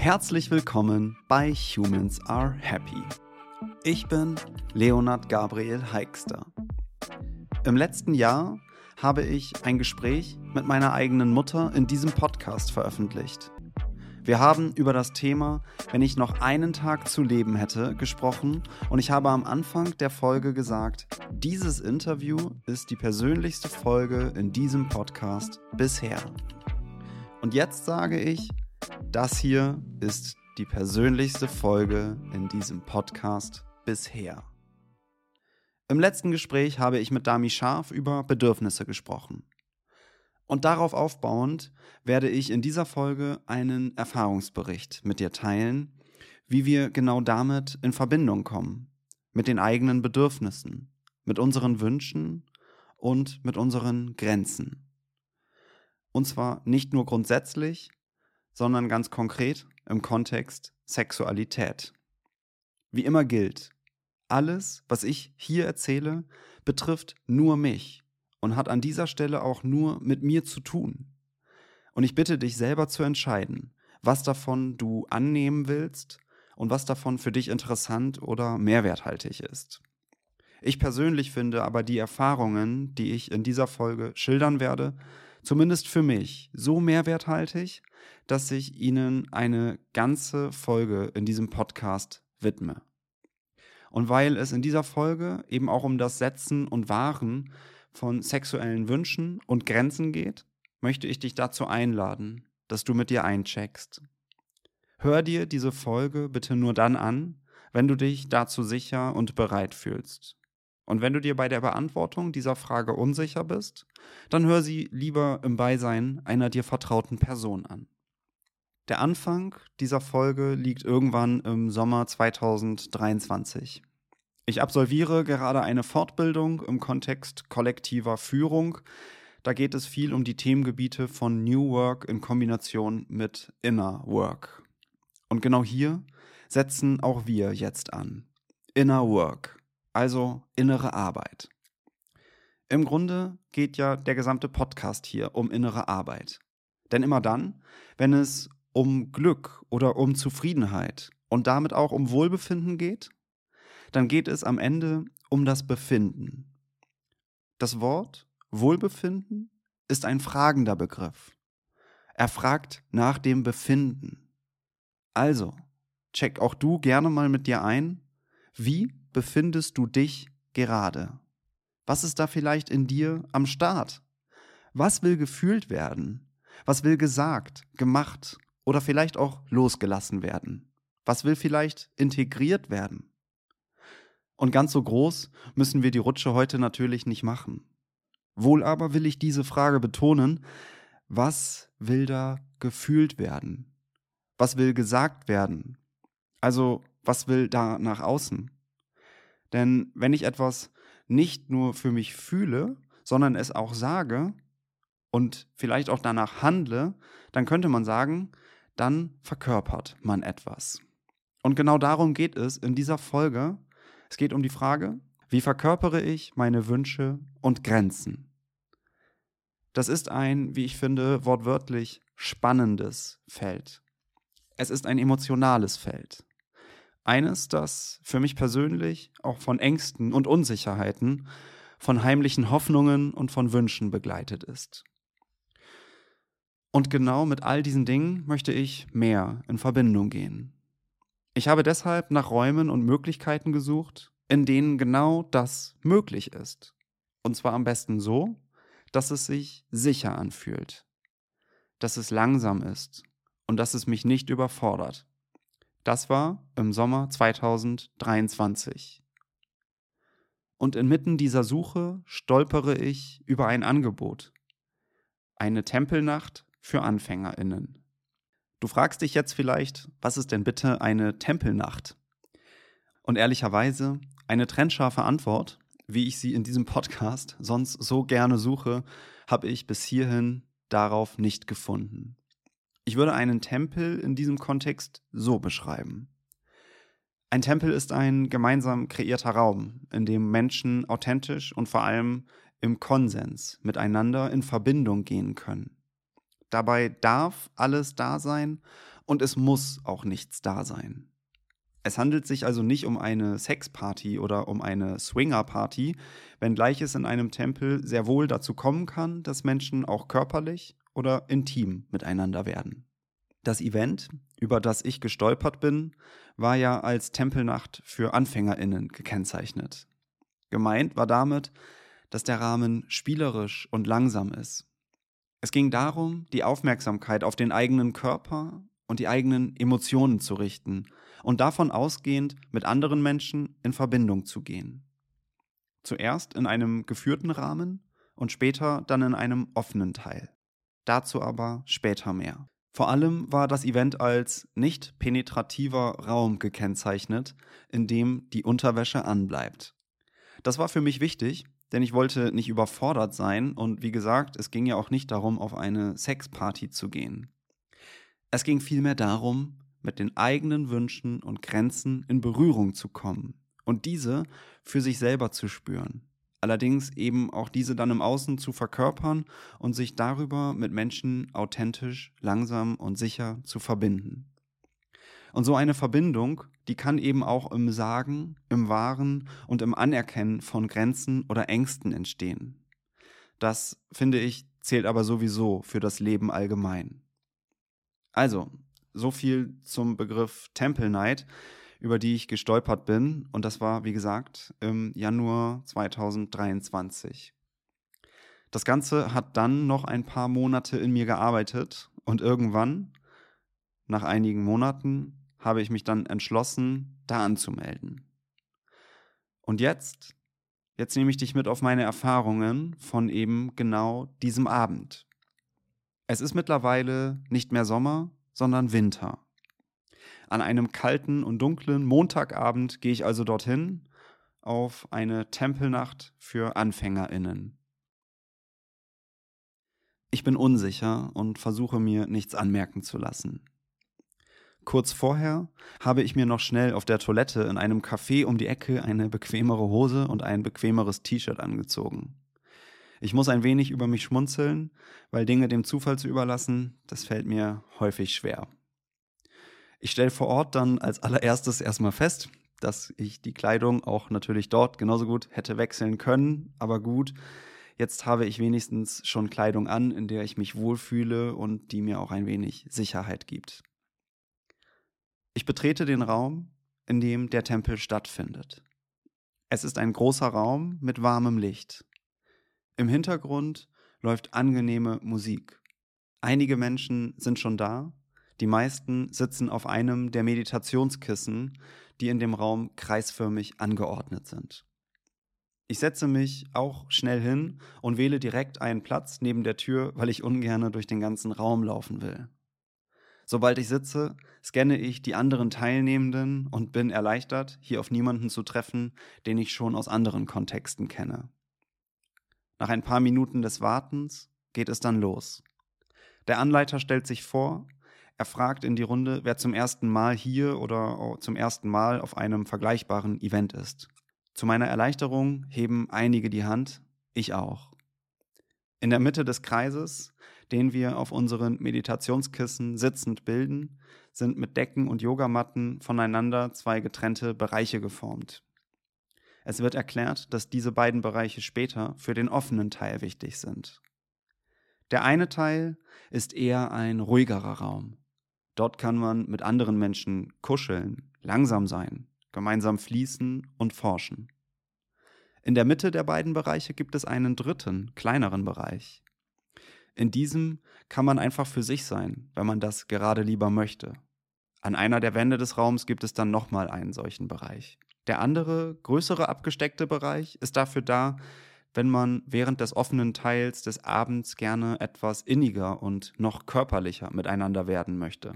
Herzlich willkommen bei Humans Are Happy. Ich bin Leonard Gabriel Heikster. Im letzten Jahr habe ich ein Gespräch mit meiner eigenen Mutter in diesem Podcast veröffentlicht. Wir haben über das Thema, wenn ich noch einen Tag zu leben hätte, gesprochen und ich habe am Anfang der Folge gesagt, dieses Interview ist die persönlichste Folge in diesem Podcast bisher. Und jetzt sage ich, das hier ist die persönlichste Folge in diesem Podcast bisher. Im letzten Gespräch habe ich mit Dami Scharf über Bedürfnisse gesprochen. Und darauf aufbauend werde ich in dieser Folge einen Erfahrungsbericht mit dir teilen, wie wir genau damit in Verbindung kommen, mit den eigenen Bedürfnissen, mit unseren Wünschen und mit unseren Grenzen. Und zwar nicht nur grundsätzlich, sondern ganz konkret im Kontext Sexualität. Wie immer gilt, alles, was ich hier erzähle, betrifft nur mich und hat an dieser Stelle auch nur mit mir zu tun. Und ich bitte dich selber zu entscheiden, was davon du annehmen willst und was davon für dich interessant oder mehrwerthaltig ist. Ich persönlich finde aber die Erfahrungen, die ich in dieser Folge schildern werde, zumindest für mich so mehrwerthaltig, dass ich Ihnen eine ganze Folge in diesem Podcast widme. Und weil es in dieser Folge eben auch um das Setzen und Wahren von sexuellen Wünschen und Grenzen geht, möchte ich dich dazu einladen, dass du mit dir eincheckst. Hör dir diese Folge bitte nur dann an, wenn du dich dazu sicher und bereit fühlst. Und wenn du dir bei der Beantwortung dieser Frage unsicher bist, dann hör sie lieber im Beisein einer dir vertrauten Person an. Der Anfang dieser Folge liegt irgendwann im Sommer 2023. Ich absolviere gerade eine Fortbildung im Kontext kollektiver Führung. Da geht es viel um die Themengebiete von New Work in Kombination mit Inner Work. Und genau hier setzen auch wir jetzt an. Inner Work, also innere Arbeit. Im Grunde geht ja der gesamte Podcast hier um innere Arbeit. Denn immer dann, wenn es um Glück oder um Zufriedenheit und damit auch um Wohlbefinden geht, dann geht es am Ende um das Befinden. Das Wort Wohlbefinden ist ein fragender Begriff. Er fragt nach dem Befinden. Also, check auch du gerne mal mit dir ein, wie befindest du dich gerade? Was ist da vielleicht in dir am Start? Was will gefühlt werden? Was will gesagt, gemacht oder vielleicht auch losgelassen werden? Was will vielleicht integriert werden? Und ganz so groß müssen wir die Rutsche heute natürlich nicht machen. Wohl aber will ich diese Frage betonen, was will da gefühlt werden? Was will gesagt werden? Also, was will da nach außen? Denn wenn ich etwas nicht nur für mich fühle, sondern es auch sage und vielleicht auch danach handle, dann könnte man sagen, dann verkörpert man etwas. Und genau darum geht es in dieser Folge, es geht um die Frage, wie verkörpere ich meine Wünsche und Grenzen? Das ist ein, wie ich finde, wortwörtlich spannendes Feld. Es ist ein emotionales Feld. Eines, das für mich persönlich auch von Ängsten und Unsicherheiten, von heimlichen Hoffnungen und von Wünschen begleitet ist. Und genau mit all diesen Dingen möchte ich mehr in Verbindung gehen. Ich habe deshalb nach Räumen und Möglichkeiten gesucht, in denen genau das möglich ist. Und zwar am besten so, dass es sich sicher anfühlt, dass es langsam ist und dass es mich nicht überfordert. Das war im Sommer 2023. Und inmitten dieser Suche stolpere ich über ein Angebot. Eine Tempelnacht für Anfängerinnen. Du fragst dich jetzt vielleicht, was ist denn bitte eine Tempelnacht? Und ehrlicherweise, eine trennscharfe Antwort, wie ich sie in diesem Podcast sonst so gerne suche, habe ich bis hierhin darauf nicht gefunden. Ich würde einen Tempel in diesem Kontext so beschreiben. Ein Tempel ist ein gemeinsam kreierter Raum, in dem Menschen authentisch und vor allem im Konsens miteinander in Verbindung gehen können. Dabei darf alles da sein und es muss auch nichts da sein. Es handelt sich also nicht um eine Sexparty oder um eine Swingerparty, wenngleich es in einem Tempel sehr wohl dazu kommen kann, dass Menschen auch körperlich oder intim miteinander werden. Das Event, über das ich gestolpert bin, war ja als Tempelnacht für Anfängerinnen gekennzeichnet. Gemeint war damit, dass der Rahmen spielerisch und langsam ist. Es ging darum, die Aufmerksamkeit auf den eigenen Körper und die eigenen Emotionen zu richten und davon ausgehend mit anderen Menschen in Verbindung zu gehen. Zuerst in einem geführten Rahmen und später dann in einem offenen Teil. Dazu aber später mehr. Vor allem war das Event als nicht penetrativer Raum gekennzeichnet, in dem die Unterwäsche anbleibt. Das war für mich wichtig, denn ich wollte nicht überfordert sein und wie gesagt, es ging ja auch nicht darum, auf eine Sexparty zu gehen. Es ging vielmehr darum, mit den eigenen Wünschen und Grenzen in Berührung zu kommen und diese für sich selber zu spüren. Allerdings eben auch diese dann im Außen zu verkörpern und sich darüber mit Menschen authentisch, langsam und sicher zu verbinden. Und so eine Verbindung, die kann eben auch im Sagen, im Wahren und im Anerkennen von Grenzen oder Ängsten entstehen. Das, finde ich, zählt aber sowieso für das Leben allgemein. Also, so viel zum Begriff Temple Night, über die ich gestolpert bin. Und das war, wie gesagt, im Januar 2023. Das Ganze hat dann noch ein paar Monate in mir gearbeitet und irgendwann, nach einigen Monaten, habe ich mich dann entschlossen, da anzumelden. Und jetzt, jetzt nehme ich dich mit auf meine Erfahrungen von eben genau diesem Abend. Es ist mittlerweile nicht mehr Sommer, sondern Winter. An einem kalten und dunklen Montagabend gehe ich also dorthin auf eine Tempelnacht für Anfängerinnen. Ich bin unsicher und versuche mir nichts anmerken zu lassen. Kurz vorher habe ich mir noch schnell auf der Toilette in einem Café um die Ecke eine bequemere Hose und ein bequemeres T-Shirt angezogen. Ich muss ein wenig über mich schmunzeln, weil Dinge dem Zufall zu überlassen, das fällt mir häufig schwer. Ich stelle vor Ort dann als allererstes erstmal fest, dass ich die Kleidung auch natürlich dort genauso gut hätte wechseln können, aber gut, jetzt habe ich wenigstens schon Kleidung an, in der ich mich wohlfühle und die mir auch ein wenig Sicherheit gibt. Ich betrete den Raum, in dem der Tempel stattfindet. Es ist ein großer Raum mit warmem Licht. Im Hintergrund läuft angenehme Musik. Einige Menschen sind schon da, die meisten sitzen auf einem der Meditationskissen, die in dem Raum kreisförmig angeordnet sind. Ich setze mich auch schnell hin und wähle direkt einen Platz neben der Tür, weil ich ungern durch den ganzen Raum laufen will. Sobald ich sitze, scanne ich die anderen Teilnehmenden und bin erleichtert, hier auf niemanden zu treffen, den ich schon aus anderen Kontexten kenne. Nach ein paar Minuten des Wartens geht es dann los. Der Anleiter stellt sich vor, er fragt in die Runde, wer zum ersten Mal hier oder zum ersten Mal auf einem vergleichbaren Event ist. Zu meiner Erleichterung heben einige die Hand, ich auch. In der Mitte des Kreises, den wir auf unseren Meditationskissen sitzend bilden, sind mit Decken und Yogamatten voneinander zwei getrennte Bereiche geformt. Es wird erklärt, dass diese beiden Bereiche später für den offenen Teil wichtig sind. Der eine Teil ist eher ein ruhigerer Raum. Dort kann man mit anderen Menschen kuscheln, langsam sein, gemeinsam fließen und forschen. In der Mitte der beiden Bereiche gibt es einen dritten, kleineren Bereich. In diesem kann man einfach für sich sein, wenn man das gerade lieber möchte. An einer der Wände des Raums gibt es dann nochmal einen solchen Bereich. Der andere, größere abgesteckte Bereich ist dafür da, wenn man während des offenen Teils des Abends gerne etwas inniger und noch körperlicher miteinander werden möchte.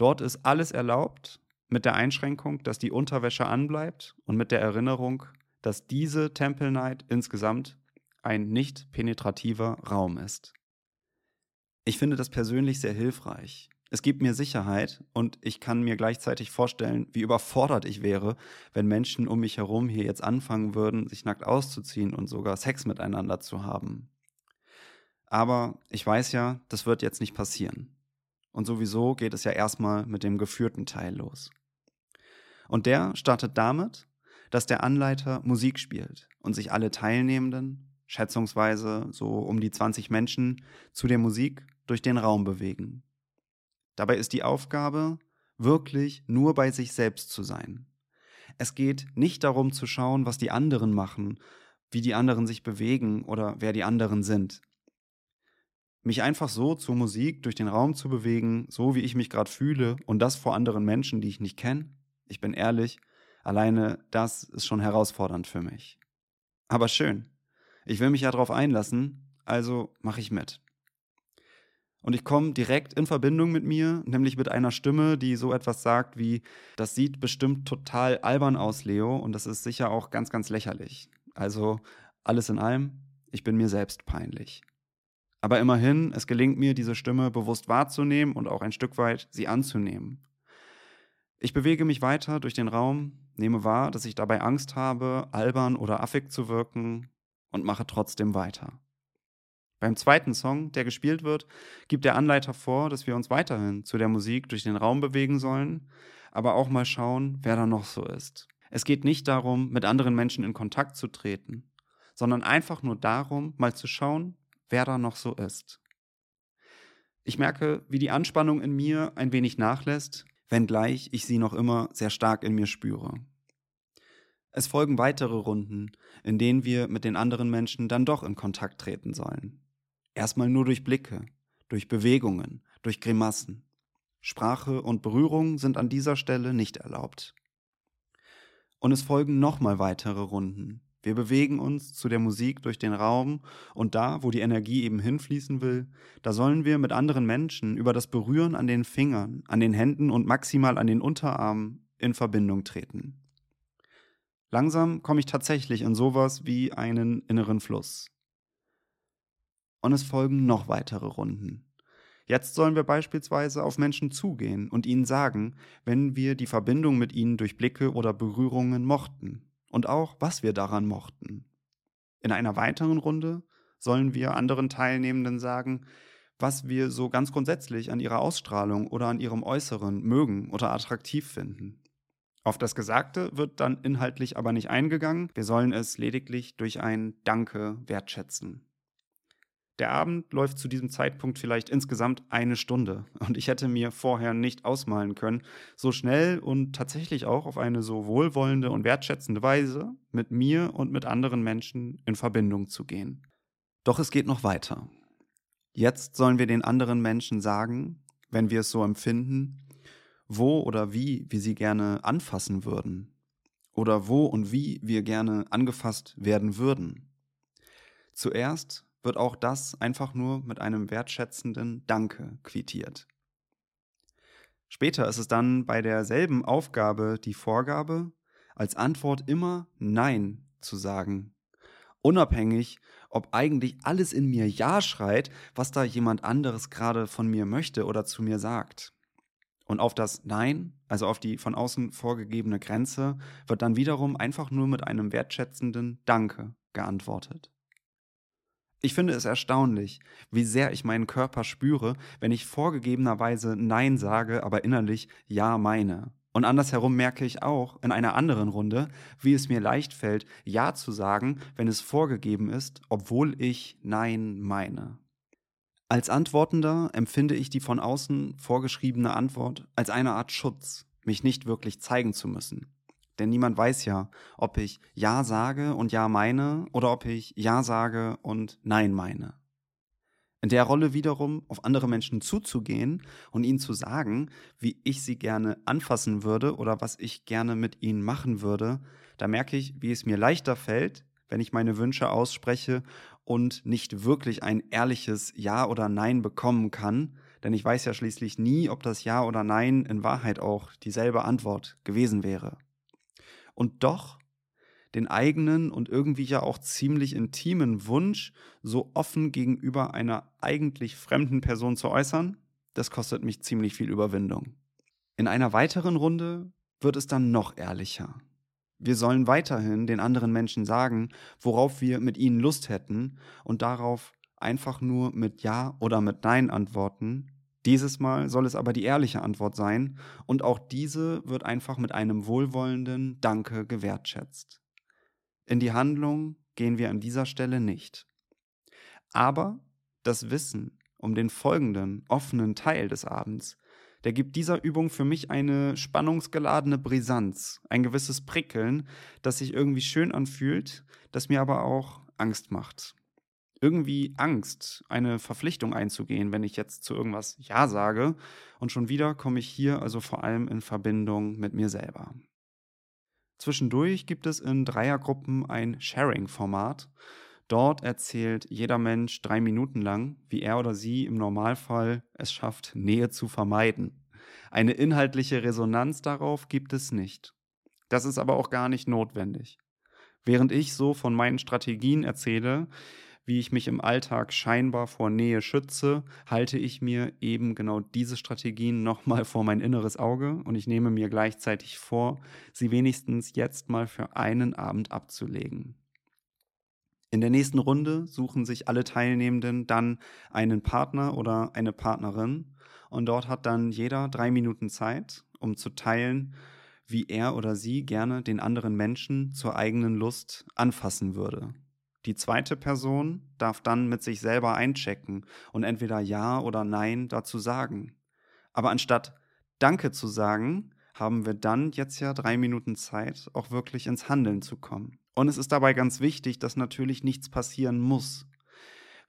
Dort ist alles erlaubt, mit der Einschränkung, dass die Unterwäsche anbleibt und mit der Erinnerung, dass diese Temple Night insgesamt ein nicht penetrativer Raum ist. Ich finde das persönlich sehr hilfreich, es gibt mir Sicherheit und ich kann mir gleichzeitig vorstellen, wie überfordert ich wäre, wenn Menschen um mich herum hier jetzt anfangen würden, sich nackt auszuziehen und sogar Sex miteinander zu haben. Aber ich weiß ja, das wird jetzt nicht passieren. Und sowieso geht es ja erstmal mit dem geführten Teil los. Und der startet damit, dass der Anleiter Musik spielt und sich alle Teilnehmenden, schätzungsweise so um die 20 Menschen, zu der Musik durch den Raum bewegen. Dabei ist die Aufgabe, wirklich nur bei sich selbst zu sein. Es geht nicht darum zu schauen, was die anderen machen, wie die anderen sich bewegen oder wer die anderen sind. Mich einfach so zur Musik durch den Raum zu bewegen, so wie ich mich gerade fühle und das vor anderen Menschen, die ich nicht kenne, ich bin ehrlich, alleine das ist schon herausfordernd für mich. Aber schön. Ich will mich ja darauf einlassen, also mache ich mit. Und ich komme direkt in Verbindung mit mir, nämlich mit einer Stimme, die so etwas sagt wie, das sieht bestimmt total albern aus, Leo, und das ist sicher auch ganz, ganz lächerlich. Also alles in allem, ich bin mir selbst peinlich. Aber immerhin, es gelingt mir, diese Stimme bewusst wahrzunehmen und auch ein Stück weit sie anzunehmen. Ich bewege mich weiter durch den Raum, nehme wahr, dass ich dabei Angst habe, albern oder affig zu wirken und mache trotzdem weiter. Beim zweiten Song, der gespielt wird, gibt der Anleiter vor, dass wir uns weiterhin zu der Musik durch den Raum bewegen sollen, aber auch mal schauen, wer da noch so ist. Es geht nicht darum, mit anderen Menschen in Kontakt zu treten, sondern einfach nur darum, mal zu schauen, wer da noch so ist. Ich merke, wie die Anspannung in mir ein wenig nachlässt, wenngleich ich sie noch immer sehr stark in mir spüre. Es folgen weitere Runden, in denen wir mit den anderen Menschen dann doch in Kontakt treten sollen. Erstmal nur durch Blicke, durch Bewegungen, durch Grimassen. Sprache und Berührung sind an dieser Stelle nicht erlaubt. Und es folgen nochmal weitere Runden. Wir bewegen uns zu der Musik durch den Raum und da, wo die Energie eben hinfließen will, da sollen wir mit anderen Menschen über das Berühren an den Fingern, an den Händen und maximal an den Unterarmen in Verbindung treten. Langsam komme ich tatsächlich in sowas wie einen inneren Fluss und es folgen noch weitere Runden. Jetzt sollen wir beispielsweise auf Menschen zugehen und ihnen sagen, wenn wir die Verbindung mit ihnen durch Blicke oder Berührungen mochten und auch, was wir daran mochten. In einer weiteren Runde sollen wir anderen Teilnehmenden sagen, was wir so ganz grundsätzlich an ihrer Ausstrahlung oder an ihrem Äußeren mögen oder attraktiv finden. Auf das Gesagte wird dann inhaltlich aber nicht eingegangen, wir sollen es lediglich durch ein Danke wertschätzen. Der Abend läuft zu diesem Zeitpunkt vielleicht insgesamt eine Stunde und ich hätte mir vorher nicht ausmalen können, so schnell und tatsächlich auch auf eine so wohlwollende und wertschätzende Weise mit mir und mit anderen Menschen in Verbindung zu gehen. Doch es geht noch weiter. Jetzt sollen wir den anderen Menschen sagen, wenn wir es so empfinden, wo oder wie wir sie gerne anfassen würden oder wo und wie wir gerne angefasst werden würden. Zuerst wird auch das einfach nur mit einem wertschätzenden Danke quittiert. Später ist es dann bei derselben Aufgabe die Vorgabe, als Antwort immer Nein zu sagen. Unabhängig, ob eigentlich alles in mir Ja schreit, was da jemand anderes gerade von mir möchte oder zu mir sagt. Und auf das Nein, also auf die von außen vorgegebene Grenze, wird dann wiederum einfach nur mit einem wertschätzenden Danke geantwortet. Ich finde es erstaunlich, wie sehr ich meinen Körper spüre, wenn ich vorgegebenerweise Nein sage, aber innerlich Ja meine. Und andersherum merke ich auch in einer anderen Runde, wie es mir leicht fällt, Ja zu sagen, wenn es vorgegeben ist, obwohl ich Nein meine. Als Antwortender empfinde ich die von außen vorgeschriebene Antwort als eine Art Schutz, mich nicht wirklich zeigen zu müssen. Denn niemand weiß ja, ob ich Ja sage und Ja meine oder ob ich Ja sage und Nein meine. In der Rolle wiederum auf andere Menschen zuzugehen und ihnen zu sagen, wie ich sie gerne anfassen würde oder was ich gerne mit ihnen machen würde, da merke ich, wie es mir leichter fällt, wenn ich meine Wünsche ausspreche und nicht wirklich ein ehrliches Ja oder Nein bekommen kann, denn ich weiß ja schließlich nie, ob das Ja oder Nein in Wahrheit auch dieselbe Antwort gewesen wäre und doch den eigenen und irgendwie ja auch ziemlich intimen Wunsch so offen gegenüber einer eigentlich fremden Person zu äußern, das kostet mich ziemlich viel Überwindung. In einer weiteren Runde wird es dann noch ehrlicher. Wir sollen weiterhin den anderen Menschen sagen, worauf wir mit ihnen Lust hätten und darauf einfach nur mit Ja oder mit Nein antworten, Dieses Mal soll es aber die ehrliche Antwort sein und auch diese wird einfach mit einem wohlwollenden Danke gewertschätzt. In die Handlung gehen wir an dieser Stelle nicht. Aber das Wissen um den folgenden offenen Teil des Abends, der gibt dieser Übung für mich eine spannungsgeladene Brisanz, ein gewisses Prickeln, das sich irgendwie schön anfühlt, das mir aber auch Angst macht irgendwie Angst, eine Verpflichtung einzugehen, wenn ich jetzt zu irgendwas Ja sage. Und schon wieder komme ich hier also vor allem in Verbindung mit mir selber. Zwischendurch gibt es in Dreiergruppen ein Sharing-Format. Dort erzählt jeder Mensch drei Minuten lang, wie er oder sie im Normalfall es schafft, Nähe zu vermeiden. Eine inhaltliche Resonanz darauf gibt es nicht. Das ist aber auch gar nicht notwendig. Während ich so von meinen Strategien erzähle, wie ich mich im Alltag scheinbar vor Nähe schütze, halte ich mir eben genau diese Strategien nochmal vor mein inneres Auge und ich nehme mir gleichzeitig vor, sie wenigstens jetzt mal für einen Abend abzulegen. In der nächsten Runde suchen sich alle Teilnehmenden dann einen Partner oder eine Partnerin und dort hat dann jeder drei Minuten Zeit, um zu teilen, wie er oder sie gerne den anderen Menschen zur eigenen Lust anfassen würde. Die zweite Person darf dann mit sich selber einchecken und entweder Ja oder Nein dazu sagen. Aber anstatt Danke zu sagen, haben wir dann jetzt ja drei Minuten Zeit, auch wirklich ins Handeln zu kommen. Und es ist dabei ganz wichtig, dass natürlich nichts passieren muss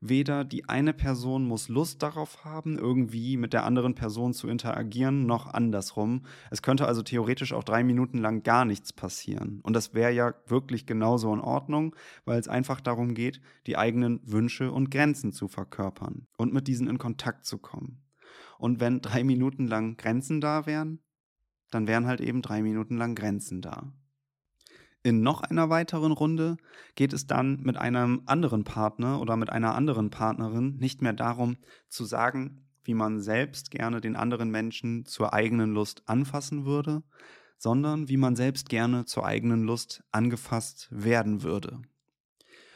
weder die eine Person muss Lust darauf haben, irgendwie mit der anderen Person zu interagieren, noch andersrum. Es könnte also theoretisch auch drei Minuten lang gar nichts passieren. Und das wäre ja wirklich genauso in Ordnung, weil es einfach darum geht, die eigenen Wünsche und Grenzen zu verkörpern und mit diesen in Kontakt zu kommen. Und wenn drei Minuten lang Grenzen da wären, dann wären halt eben drei Minuten lang Grenzen da. In noch einer weiteren Runde geht es dann mit einem anderen Partner oder mit einer anderen Partnerin nicht mehr darum zu sagen, wie man selbst gerne den anderen Menschen zur eigenen Lust anfassen würde, sondern wie man selbst gerne zur eigenen Lust angefasst werden würde.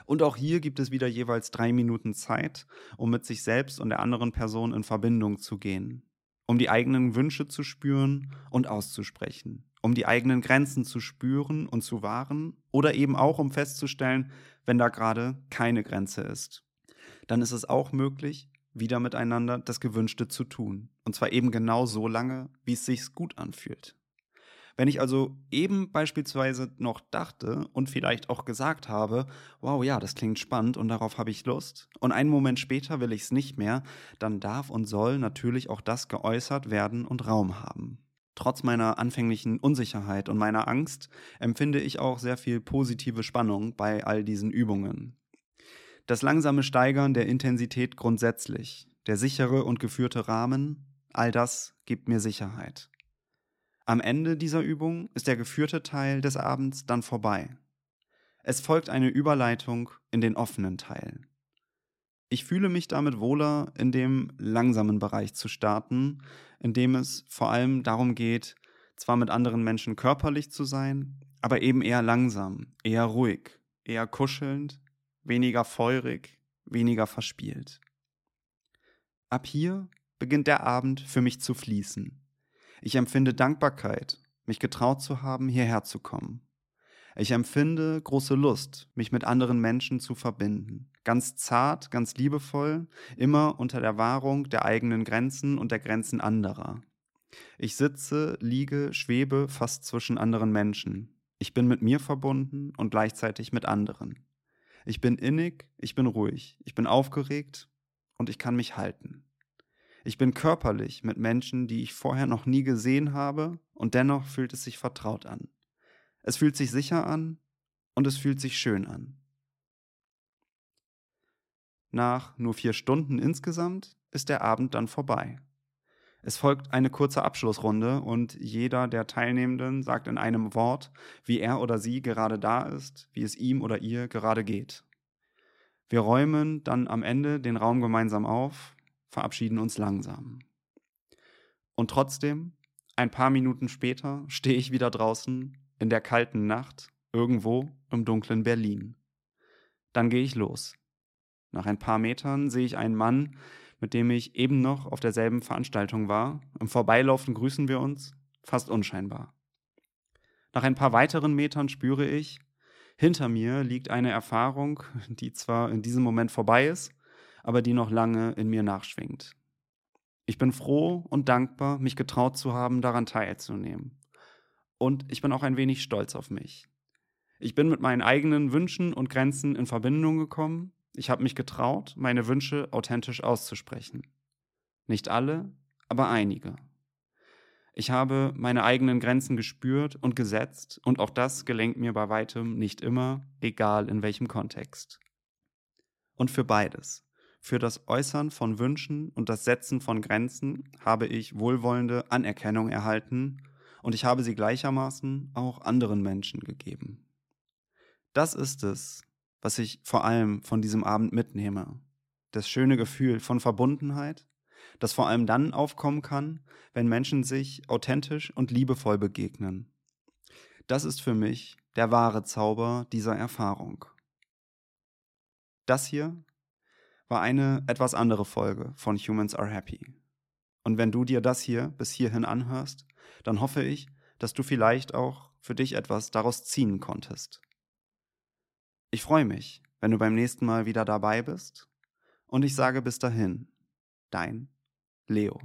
Und auch hier gibt es wieder jeweils drei Minuten Zeit, um mit sich selbst und der anderen Person in Verbindung zu gehen, um die eigenen Wünsche zu spüren und auszusprechen um die eigenen Grenzen zu spüren und zu wahren oder eben auch um festzustellen, wenn da gerade keine Grenze ist. Dann ist es auch möglich, wieder miteinander das Gewünschte zu tun. Und zwar eben genau so lange, wie es sich gut anfühlt. Wenn ich also eben beispielsweise noch dachte und vielleicht auch gesagt habe, wow, ja, das klingt spannend und darauf habe ich Lust, und einen Moment später will ich es nicht mehr, dann darf und soll natürlich auch das geäußert werden und Raum haben. Trotz meiner anfänglichen Unsicherheit und meiner Angst empfinde ich auch sehr viel positive Spannung bei all diesen Übungen. Das langsame Steigern der Intensität grundsätzlich, der sichere und geführte Rahmen, all das gibt mir Sicherheit. Am Ende dieser Übung ist der geführte Teil des Abends dann vorbei. Es folgt eine Überleitung in den offenen Teil. Ich fühle mich damit wohler, in dem langsamen Bereich zu starten, in dem es vor allem darum geht, zwar mit anderen Menschen körperlich zu sein, aber eben eher langsam, eher ruhig, eher kuschelnd, weniger feurig, weniger verspielt. Ab hier beginnt der Abend für mich zu fließen. Ich empfinde Dankbarkeit, mich getraut zu haben, hierher zu kommen. Ich empfinde große Lust, mich mit anderen Menschen zu verbinden. Ganz zart, ganz liebevoll, immer unter der Wahrung der eigenen Grenzen und der Grenzen anderer. Ich sitze, liege, schwebe fast zwischen anderen Menschen. Ich bin mit mir verbunden und gleichzeitig mit anderen. Ich bin innig, ich bin ruhig, ich bin aufgeregt und ich kann mich halten. Ich bin körperlich mit Menschen, die ich vorher noch nie gesehen habe, und dennoch fühlt es sich vertraut an. Es fühlt sich sicher an und es fühlt sich schön an. Nach nur vier Stunden insgesamt ist der Abend dann vorbei. Es folgt eine kurze Abschlussrunde und jeder der Teilnehmenden sagt in einem Wort, wie er oder sie gerade da ist, wie es ihm oder ihr gerade geht. Wir räumen dann am Ende den Raum gemeinsam auf, verabschieden uns langsam. Und trotzdem, ein paar Minuten später, stehe ich wieder draußen in der kalten Nacht irgendwo im dunklen Berlin. Dann gehe ich los. Nach ein paar Metern sehe ich einen Mann mit dem ich eben noch auf derselben Veranstaltung war. Im Vorbeilaufen grüßen wir uns, fast unscheinbar. Nach ein paar weiteren Metern spüre ich, hinter mir liegt eine Erfahrung, die zwar in diesem Moment vorbei ist, aber die noch lange in mir nachschwingt. Ich bin froh und dankbar, mich getraut zu haben, daran teilzunehmen. Und ich bin auch ein wenig stolz auf mich. Ich bin mit meinen eigenen Wünschen und Grenzen in Verbindung gekommen. Ich habe mich getraut, meine Wünsche authentisch auszusprechen. Nicht alle, aber einige. Ich habe meine eigenen Grenzen gespürt und gesetzt, und auch das gelenkt mir bei weitem nicht immer, egal in welchem Kontext. Und für beides, für das Äußern von Wünschen und das Setzen von Grenzen, habe ich wohlwollende Anerkennung erhalten, und ich habe sie gleichermaßen auch anderen Menschen gegeben. Das ist es, was ich vor allem von diesem Abend mitnehme. Das schöne Gefühl von Verbundenheit, das vor allem dann aufkommen kann, wenn Menschen sich authentisch und liebevoll begegnen. Das ist für mich der wahre Zauber dieser Erfahrung. Das hier war eine etwas andere Folge von Humans Are Happy. Und wenn du dir das hier bis hierhin anhörst, dann hoffe ich, dass du vielleicht auch für dich etwas daraus ziehen konntest. Ich freue mich, wenn du beim nächsten Mal wieder dabei bist und ich sage bis dahin, dein Leo.